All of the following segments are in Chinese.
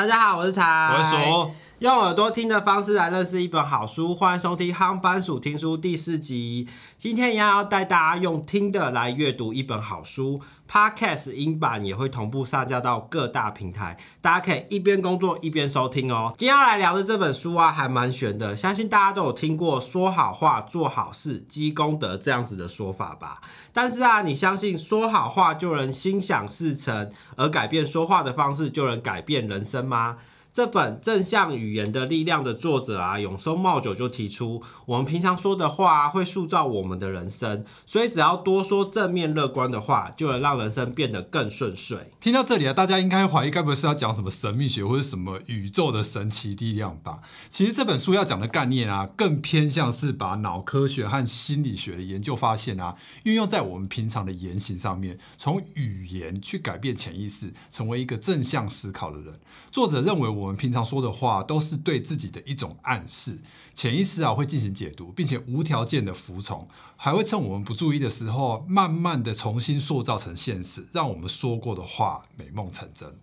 大家好，我是茶，我是鼠，用耳朵听的方式来认识一本好书，欢迎收听《夯番薯听书》第四集。今天一样要带大家用听的来阅读一本好书，Podcast 音版也会同步上架到各大平台，大家可以一边工作一边收听哦。今天要来聊的这本书啊，还蛮悬的，相信大家都有听过“说好话，做好事，积功德”这样子的说法吧。但是啊，你相信说好话就能心想事成，而改变说话的方式就能改变人生吗？这本正向语言的力量的作者啊，永松茂久就提出，我们平常说的话会塑造我们的人生，所以只要多说正面乐观的话，就能让人生变得更顺遂。听到这里啊，大家应该怀疑，该不会是要讲什么神秘学或者什么宇宙的神奇力量吧？其实这本书要讲的概念啊，更偏向是把脑科学和心理学的研究发现啊，运用在我们平常的言行上面，从语言去改变潜意识，成为一个正向思考的人。作者认为，我们平常说的话都是对自己的一种暗示，潜意识啊会进行解读，并且无条件的服从，还会趁我们不注意的时候，慢慢的重新塑造成现实，让我们说过的话美梦成真。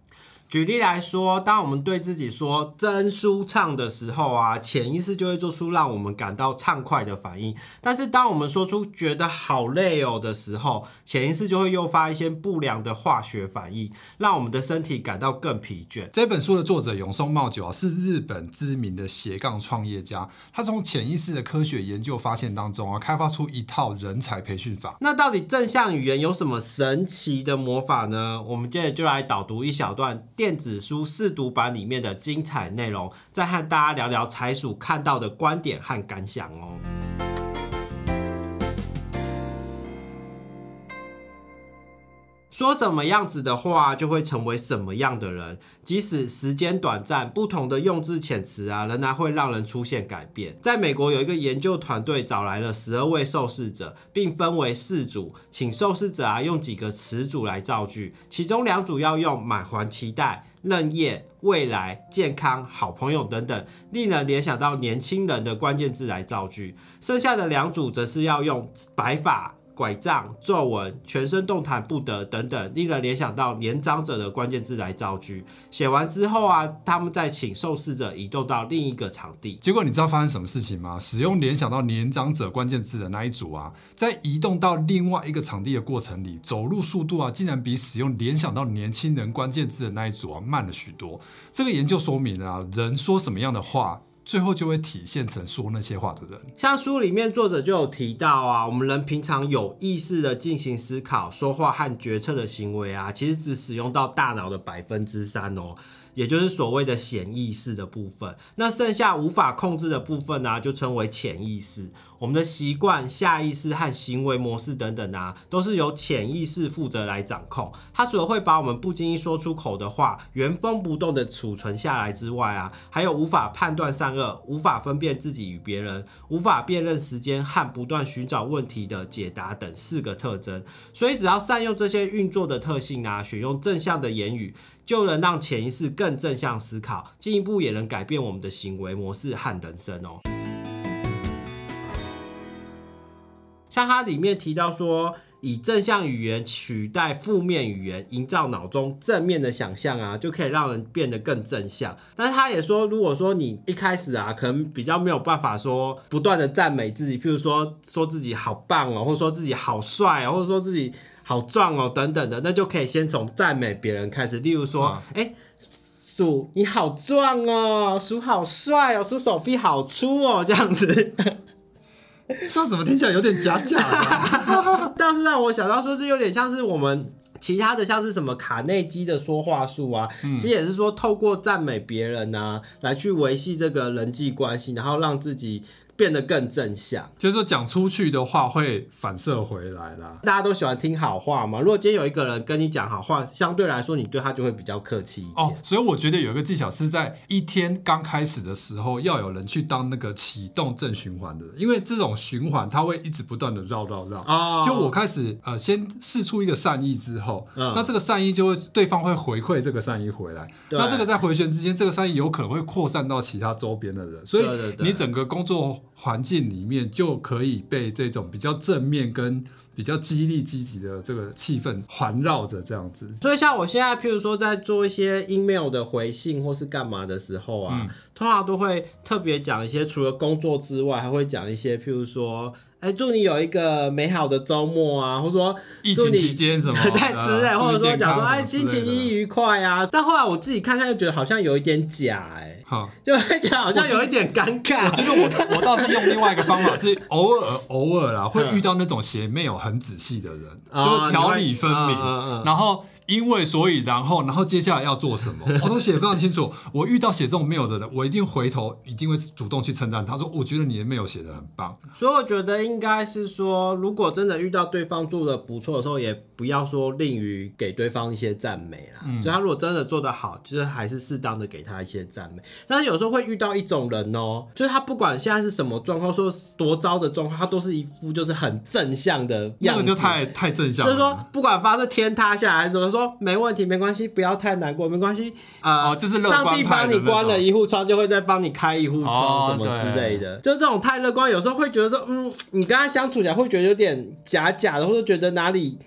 举例来说，当我们对自己说“真舒畅”的时候啊，潜意识就会做出让我们感到畅快的反应；但是当我们说出“觉得好累哦”的时候，潜意识就会诱发一些不良的化学反应，让我们的身体感到更疲倦。这本书的作者永松茂久啊，是日本知名的斜杠创业家，他从潜意识的科学研究发现当中啊，开发出一套人才培训法。那到底正向语言有什么神奇的魔法呢？我们接着就来导读一小段。电子书试读版里面的精彩内容，再和大家聊聊财鼠看到的观点和感想哦。说什么样子的话，就会成为什么样的人。即使时间短暂，不同的用字遣词啊，仍然会让人出现改变。在美国有一个研究团队找来了十二位受试者，并分为四组，请受试者啊用几个词组来造句，其中两组要用满怀期待、任业、未来、健康、好朋友等等令人联想到年轻人的关键字来造句，剩下的两组则是要用白发。拐杖、皱纹、全身动弹不得等等，令人联想到年长者的关键字来造句。写完之后啊，他们再请受试者移动到另一个场地。结果你知道发生什么事情吗？使用联想到年长者关键字的那一组啊，在移动到另外一个场地的过程里，走路速度啊，竟然比使用联想到年轻人关键字的那一组啊慢了许多。这个研究说明啊，人说什么样的话。最后就会体现成说那些话的人。像书里面作者就有提到啊，我们人平常有意识的进行思考、说话和决策的行为啊，其实只使用到大脑的百分之三哦。也就是所谓的显意识的部分，那剩下无法控制的部分呢，就称为潜意识。我们的习惯、下意识和行为模式等等啊，都是由潜意识负责来掌控。它除了会把我们不经意说出口的话原封不动的储存下来之外啊，还有无法判断善恶、无法分辨自己与别人、无法辨认时间和不断寻找问题的解答等四个特征。所以，只要善用这些运作的特性啊，选用正向的言语。就能让潜意识更正向思考，进一步也能改变我们的行为模式和人生哦。像它里面提到说，以正向语言取代负面语言，营造脑中正面的想象啊，就可以让人变得更正向。但是他也说，如果说你一开始啊，可能比较没有办法说不断的赞美自己，譬如说说自己好棒哦，或者说自己好帅哦，或者说自己。好壮哦，等等的，那就可以先从赞美别人开始。例如说，哎，鼠你好壮哦，鼠好帅哦，鼠手臂好粗哦，这样子。这样怎么听起来有点假假的？倒是让我想到说，这有点像是我们其他的，像是什么卡内基的说话术啊，其实也是说透过赞美别人啊，来去维系这个人际关系，然后让自己。变得更正向，就是说讲出去的话会反射回来啦。大家都喜欢听好话嘛。如果今天有一个人跟你讲好话，相对来说你对他就会比较客气一点。哦，所以我觉得有一个技巧是在一天刚开始的时候，要有人去当那个启动正循环的人，因为这种循环它会一直不断的绕绕绕。哦。就我开始呃先试出一个善意之后，那这个善意就会对方会回馈这个善意回来。那这个在回旋之间，这个善意有可能会扩散到其他周边的人，所以你整个工作。环境里面就可以被这种比较正面跟比较激励积极的这个气氛环绕着这样子。所以像我现在，譬如说在做一些 email 的回信或是干嘛的时候啊，嗯通常都会特别讲一些，除了工作之外，还会讲一些，譬如说，哎、祝你有一个美好的周末啊，或者说疫情期间什么 对之类，呃或者说讲说，哎，心情一愉快啊。但后来我自己看看，又觉得好像有一点假、哎，好。就会觉得好像有一点尴尬。我觉得我 我倒是用另外一个方法，是偶尔偶尔啦，会遇到那种写 mail 很仔细的人，哦就是条理分明然后因为所以然后然后接下来要做什么，我都写得非常清楚。我遇到写这种 mail 的人，我一定回头一定会主动去称赞他，说我觉得你的 mail 写的很棒。所以我觉得应该是说，如果真的遇到对方做的不错的时候，也不要说吝于给对方一些赞美啦。就他如果真的做得好，就是还是适当的给他一些赞美。但是有时候会遇到一种人哦、就是他不管现在是什么状况，说多糟的状况，他都是一副就是很正向的样子。个就太太正向了，就是说，不管发生天塌下来还是怎么说，没问题，没关系，不要太难过，没关系。呃，哦就是上帝帮你关了一户窗，就会再帮你开一户哦窗，什么之类的。就是这种太乐观，有时候会觉得说，嗯，你跟他相处起来会觉得有点假假的，或者觉得哪里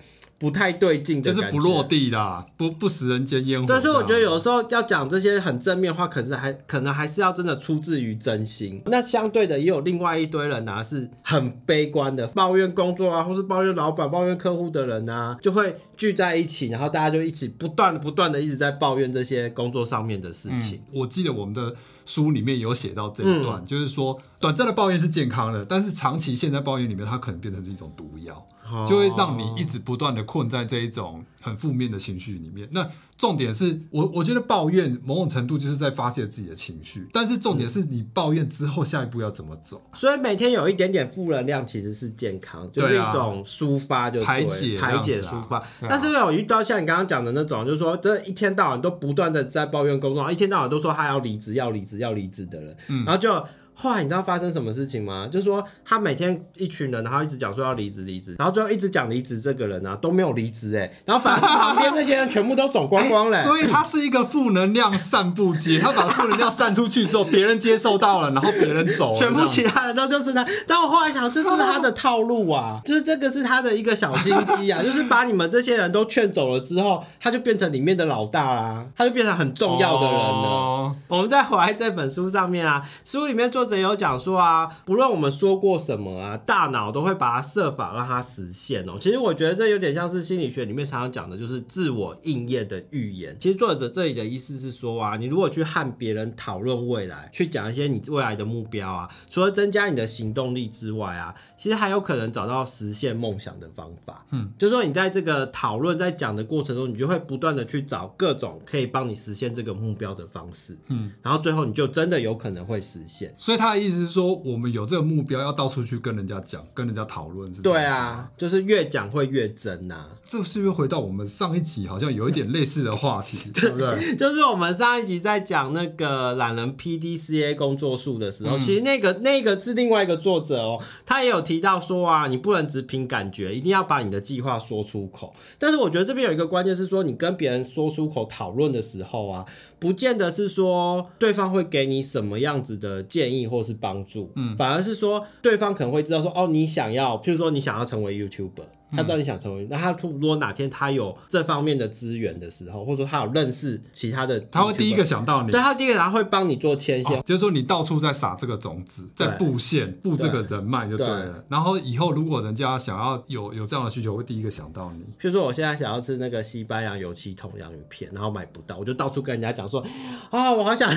不太对劲的，就是不落地啦，不不食人间烟火。对，所以我觉得有时候要讲这些很正面的话，可是还可能还是要真的出自于真心。那相对的，也有另外一堆人啊，是很悲观的，抱怨工作啊，或是抱怨老板、抱怨客户的人啊，就会聚在一起，然后大家就一起不断、不断的一直在抱怨这些工作上面的事情。我记得我们的书里面有写到这一嗯。段，就是说短暂的抱怨是健康的，但是长期陷在抱怨里面，它可能变成是一种毒药，哦。就会让你一直不断的困在这一种很负面的情绪里面。那重点是我我觉得抱怨某种程度就是在发泄自己的情绪，但是重点是你抱怨之后下一步要怎么走。所以每天有一点点负能量，其实是健康，就是一种抒发就对排解排解抒发。啊但是有遇到像你刚刚讲的那种，就是说真的，一天到晚都不断的在抱怨工作，一天到晚都说他要离职、要离职、要离职的人，嗯然后就。后来你知道发生什么事情吗？就是说他每天一群人，然后一直讲说要离职离职，然后最后一直讲离职这个人啊都没有离职哎，然后反而是旁边那些人全部都走光光嘞、所以他是一个负能量散布机，他把负能量散出去之后，别人接受到了，然后别人走了，全部其他人都就是他。但我后来想，这是他的套路啊，就是这个是他的一个小心机啊，就是把你们这些人都劝走了之后，他就变成里面的老大啦，他就变成很重要的人了。哦我们再回来这本书上面啊，书里面作者有讲说啊，不论我们说过什么啊，大脑都会把它设法让它实现哦。其实我觉得这有点像是心理学里面常常讲的，就是自我应验的预言。其实作者这里的意思是说啊，你如果去和别人讨论未来，去讲一些你未来的目标啊，除了增加你的行动力之外啊，其实还有可能找到实现梦想的方法。嗯，就是说你在这个讨论在讲的过程中，你就会不断的去找各种可以帮你实现这个目标的方式。嗯，然后最后你就真的有可能会实现。所以他的意思是说，我们有这个目标，要到处去跟人家讲，跟人家讨论，是这样对，啊，就是越讲会越真呐、这是不是回到我们上一集好像有一点类似的话题，对不对？就是我们上一集在讲那个懒人 PDCA 工作数的时候，其实那个那个是另外一个作者哦，他也有提到说啊，你不能只凭感觉，一定要把你的计划说出口。但是我觉得这边有一个关键是说，你跟别人说出口讨论的时候啊，不见得是说对方会给你什么样子的建议或是帮助，嗯，反而是说对方可能会知道说，哦，你想要，譬如说你想要成为 YouTuber。他知道你想成为，那他如果哪天他有这方面的资源的时候，或者说他有认识其他的他会第一个想到你对，，他第一个然后会帮你做牵线，哦就是说你到处在撒这个种子，在布线布这个人脉就对对了。然后以后如果人家想要有有这样的需求，会第一个想到你。譬如说我现在想要吃那个西班牙油漆桶洋芋片，然后买不到，我就到处跟人家讲说啊，我好想，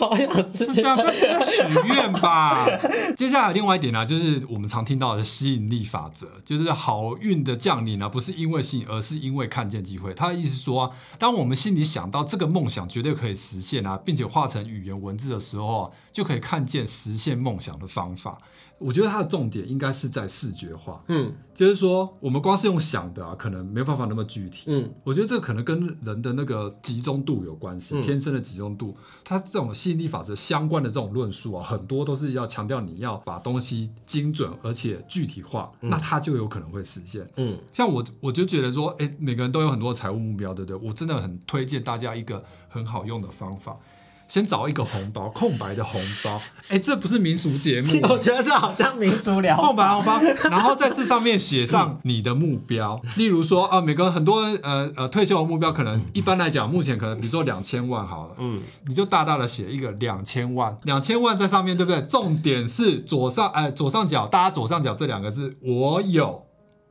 我 好想吃是这样，这是许愿吧？接下来另外一点呢、就是我们常听到的吸引力法则，就是好运的降临呢、不是因为吸引，而是因为看见机会。他的意思说、啊，当我们心里想到这个梦想绝对可以实现啊，并且化成语言文字的时候啊，就可以看见实现梦想的方法。我觉得它的重点应该是在视觉化，嗯就是说我们光是用想的啊，可能没有办法那么具体。嗯，我觉得这个可能跟人的那个集中度有关系，嗯天生的集中度。它这种吸引力法则相关的这种论述啊，很多都是要强调你要把东西精准而且具体化，那它就有可能会实现。嗯，像我我就觉得说，哎、每个人都有很多财务目标，对不对？我真的很推荐大家一个很好用的方法。先找一个红包，空白的红包。哎，这不是民俗节目，我觉得这好像民俗聊空白红包，然后在这上面写上你的目标，例如说啊，每个很多呃呃退休的目标，可能一般来讲，目前可能比如说两千万好了，嗯，你就大大的写一个两千万，两千万在上面，对不对？重点是左上哎左上角，大家左上角这两个字，我有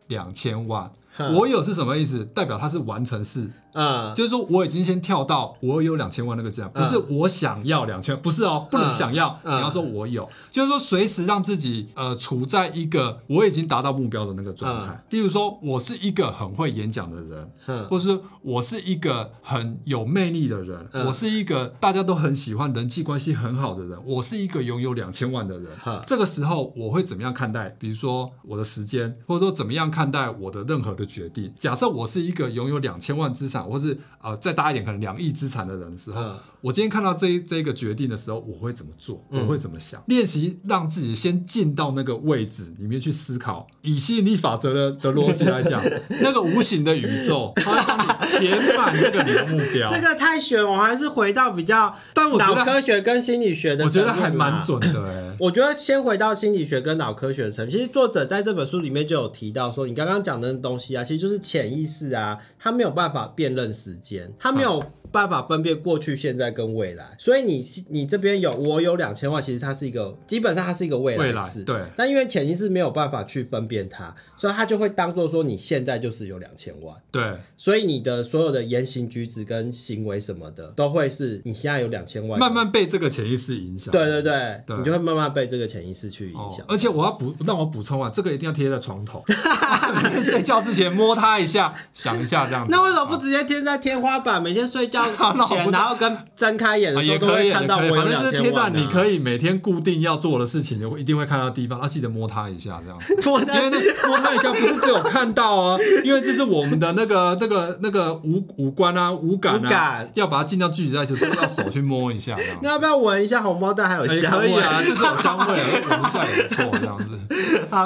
两千万，我有是什么意思？代表它是完成式。嗯，就是说我已经先跳到我有两千万那个字，不是我想要两千，不是哦，不能想要，你要说我有，就是说随时让自己呃处在一个我已经达到目标的那个状态。例如说我是一个很会演讲的人，嗯，或者是我是一个很有魅力的人，我是一个大家都很喜欢、人际关系很好的人，我是一个拥有两千万的人。这个时候我会怎么样看待？比如说我的时间，或者说怎么样看待我的任何的决定？假设我是一个拥有两千万资产。或是呃再大一点，可能两亿资产的人的时候，我今天看到这这个决定的时候，我会怎么做？我会怎么想？练习让自己先进到那个位置里面去思考。以吸引力法则的的逻辑来讲，那个无形的宇宙，它填满这个你的目标。这个太玄，我还是回到比较，但我脑科学跟心理学的，我觉得还蛮准的哎。我觉得先回到心理学跟脑科学的层面，其实作者在这本书里面就有提到说，你刚刚讲的东西啊，其实就是潜意识啊，它没有办法辨认时间，他没有。办法分辨过去、现在跟未来，所以你你这边有我有两千万，其实它是一个基本上它是一个未来式，对。但因为潜意识没有办法去分辨它，所以它就会当做说你现在就是有两千万，对。所以你的所有的言行举止跟行为什么的，都会是你现在有两千万，慢慢被这个潜意识影响。对对对，你就会慢慢被这个潜意识去影响。而且我要补，让我补充啊，这个一定要贴在床头，睡觉之前摸它一下，想一下这样子。那为什么不直接贴在天花板？每天睡觉 前。然后跟睁开眼的时候都会看到我反正是贴在你可以每天固定要做的事情，就一定会看到地方，啊，记得摸它一下这样。摸它，因为摸它一下不是只有看到啊，因为这是我们的那个那个那个五五官啊五感啊，要把它尽量聚集在一起，都要手去摸一下。那要不要闻一下红包袋还有香味？可以啊，就是有香味，闻一下也不错，这样子。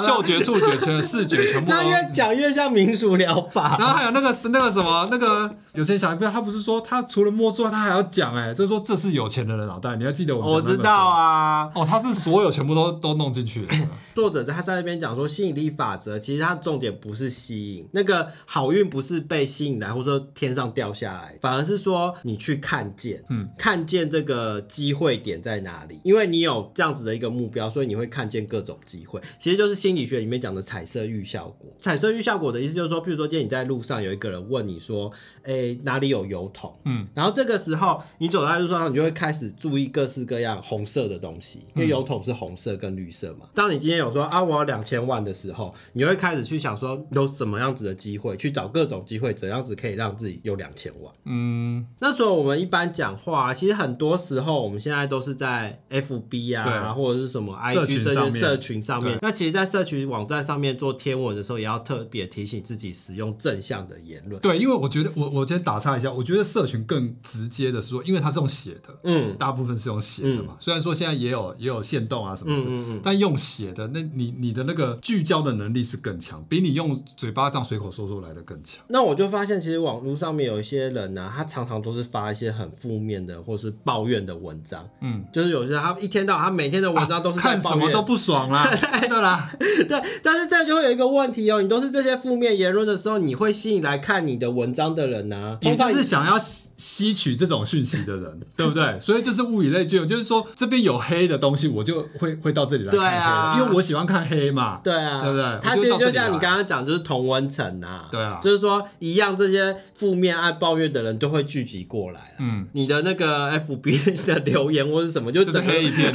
嗅觉、触觉、全视觉全部。他越讲越像民俗疗法。然后还有那个是那个什么那个，有些人想一遍，他不是说他除了摸之外，他还要讲哎，就是说这是有钱人的脑袋，你要记得我。我知道啊，哦，他是所有全部都都弄进去。作者他在那边讲说，吸引力法则其实他重点不是吸引那个好运，不是被吸引来，或者说天上掉下来，反而是说你去看见，嗯，看见这个机会点在哪里，因为你有这样子的一个目标，所以你会看见各种机会。其实就是心理学里面讲的彩色预效果。彩色预效果的意思就是说，譬如说今天你在路上有一个人问你说，哎，哪里有油桶？嗯，然后这个时候你走在路上，你就会开始注意各式各样红色的东西，因为油桶是红色跟绿色嘛。当你今天有说啊，我有两千万的时候，你会开始去想说有什么样子的机会，去找各种机会，怎样子可以让自己有两千万。嗯，那所以我们一般讲话，其实很多时候我们现在都是在 FB 啊，或者是什么 IG 这些社群上面。那其实，在社群网站上面做天文的时候，也要特别提醒自己使用正向的言论。对，因为我觉得我我先打岔一下，我觉得社群更直接的是说，因为它是用写的，嗯，大部分是用写的嘛。虽然说现在也有也有线动啊什么的，但用写的，那你你的那个聚焦的能力是更强，比你用嘴巴这样随口说说来的更强。那我就发现，其实网络上面有一些人呢，他常常都是发一些很负面的或是抱怨的文章，嗯，就是有些他一天到晚他每天的文章都是看什么都不爽啦，对啦，对，但是这就会有一个问题哦，你都是这些负面言论的时候，你会吸引来看你的文章的人呢？也就是想要吸吸取这种讯息的人，对不对？所以这是物以类聚，就是说这边有黑的东西，我就会会到这里来看黑，因为我喜欢看黑嘛，对啊，对不对？它其实就像你刚刚讲，就是同温层啊，对啊，就是说一样，这些负面爱抱怨的人就会聚集过来，嗯，你的那个 FB 的留言或是什么，就整黑一片，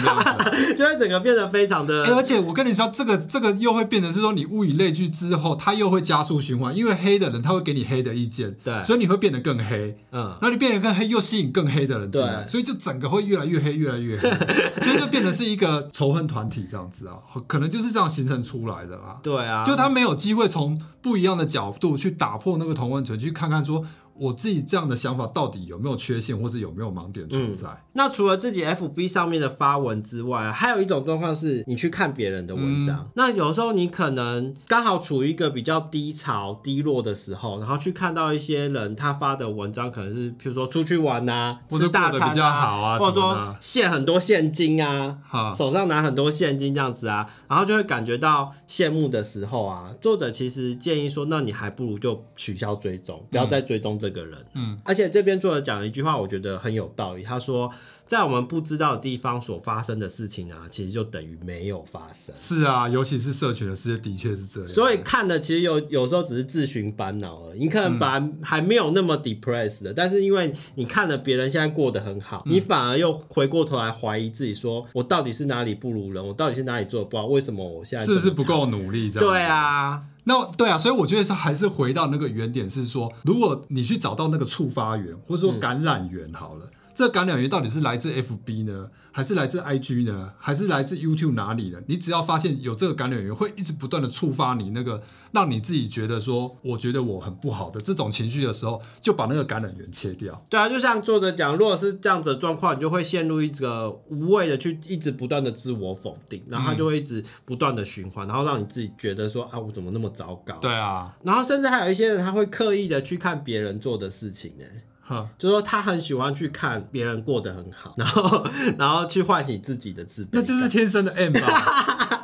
就会整个变得非常的。而且我跟你说，这个这个又会变成是说，你物以类聚之后，它又会加速循环，因为黑的人他会给你黑的意见，对，所以你会变得更黑，嗯，那你变得更黑，又吸引更黑的人进来，所以就整个会越来越黑，越来越黑，所以就变成是一个仇恨团体这样子啊，可能就是这样形成出来的啦，对啊，就他没有机会从不一样的角度去打破那个同温层，去看看说。我自己这样的想法到底有没有缺陷，或是有没有盲点存在？那除了自己 FB 上面的发文之外，还有一种状况是你去看别人的文章。那有时候你可能刚好处于一个比较低潮、低落的时候，然后去看到一些人他发的文章，可能是比如说出去玩啊，或者吃大餐过得比较好啊或者说现很多现金啊，哈，手上拿很多现金这样子啊，然后就会感觉到羡慕的时候啊，作者其实建议说，那你还不如就取消追踪，不要再追踪这个人。嗯，而且这边作者讲了一句话，我觉得很有道理。他说，在我们不知道的地方所发生的事情啊，其实就等于没有发生。是啊，尤其是社群的世界，的确是这样。所以看的其实有有时候只是自寻烦恼而已，你可能本来还没有那么 depressed 的，但是因为你看了别人现在过得很好，你反而又回过头来怀疑自己说，我到底是哪里不如人，我到底是哪里做的不好，为什么我现在是不是不？够努力？这样对，啊，那对啊，所以我觉得是还是回到那个原点，是说，如果你去找到那个触发源，或者说感染源好了，这个感染源到底是来自 FB 呢，还是来自 IG 呢，还是来自 YouTube 哪里呢？你只要发现有这个感染源，会一直不断的触发你那个让你自己觉得说，我觉得我很不好的这种情绪的时候，就把那个感染源切掉。对啊，就像作者讲，如果是这样子的状况，你就会陷入一个无谓的去一直不断的自我否定，然后它就会一直不断的循环，然后让你自己觉得说啊，我怎么那么糟糕？对啊，然后甚至还有一些人，他会刻意的去看别人做的事情呢。哈，就说他很喜欢去看别人过得很好，然后然后去唤醒自己的自卑。那就是天生的 M 吧？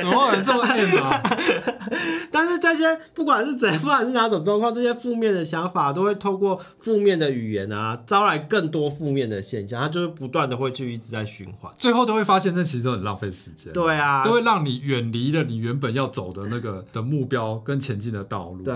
怎么会有人这么 M 啊？但是这些不管是怎，不管是哪种状况，这些负面的想法都会透过负面的语言啊，招来更多负面的现象，它就是不断的会去一直在循环。最后都会发现，那其实都很浪费时间。对啊，都会让你远离了你原本要走的那个的目标跟前进的道路。对。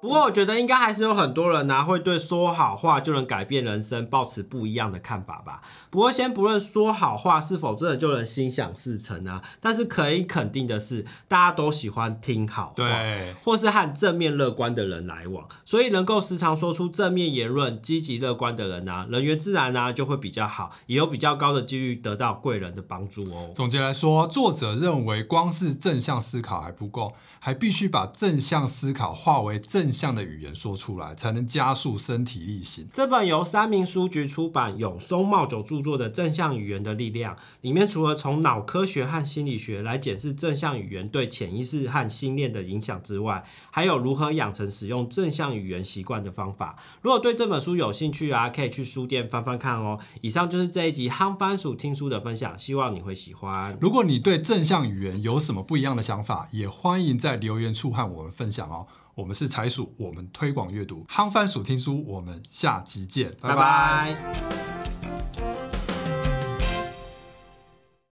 不过我觉得应该还是有很多人呢、会对说好话就能改变人生抱持不一样的看法吧。不过先不论说好话是否真的就能心想事成啊，但是可以肯定的是，大家都喜欢听好话。对，或是和正面乐观的人来往，所以能够时常说出正面言论、积极乐观的人啊，人缘自然啊就会比较好，也有比较高的几率得到贵人的帮助哦。总结来说，作者认为光是正向思考还不够，还必须把正向思考化为正向的语言说出来，才能加速身体力行。这本由三明书局出版、永松茂久著作的《正向语言的力量》里面，除了从脑科学和心理学来解释正向语言对潜意识和心念的影响之外，还有如何养成使用正向语言习惯的方法。如果对这本书有兴趣啊，可以去书店翻翻看哦。以上就是这一集夯番薯听书的分享，希望你会喜欢。如果你对正向语言有什么不一样的想法，也欢迎在留言处和我们分享哦。我们是财鼠，我们推广阅读，夯番薯听书，我们下集见，拜拜。拜拜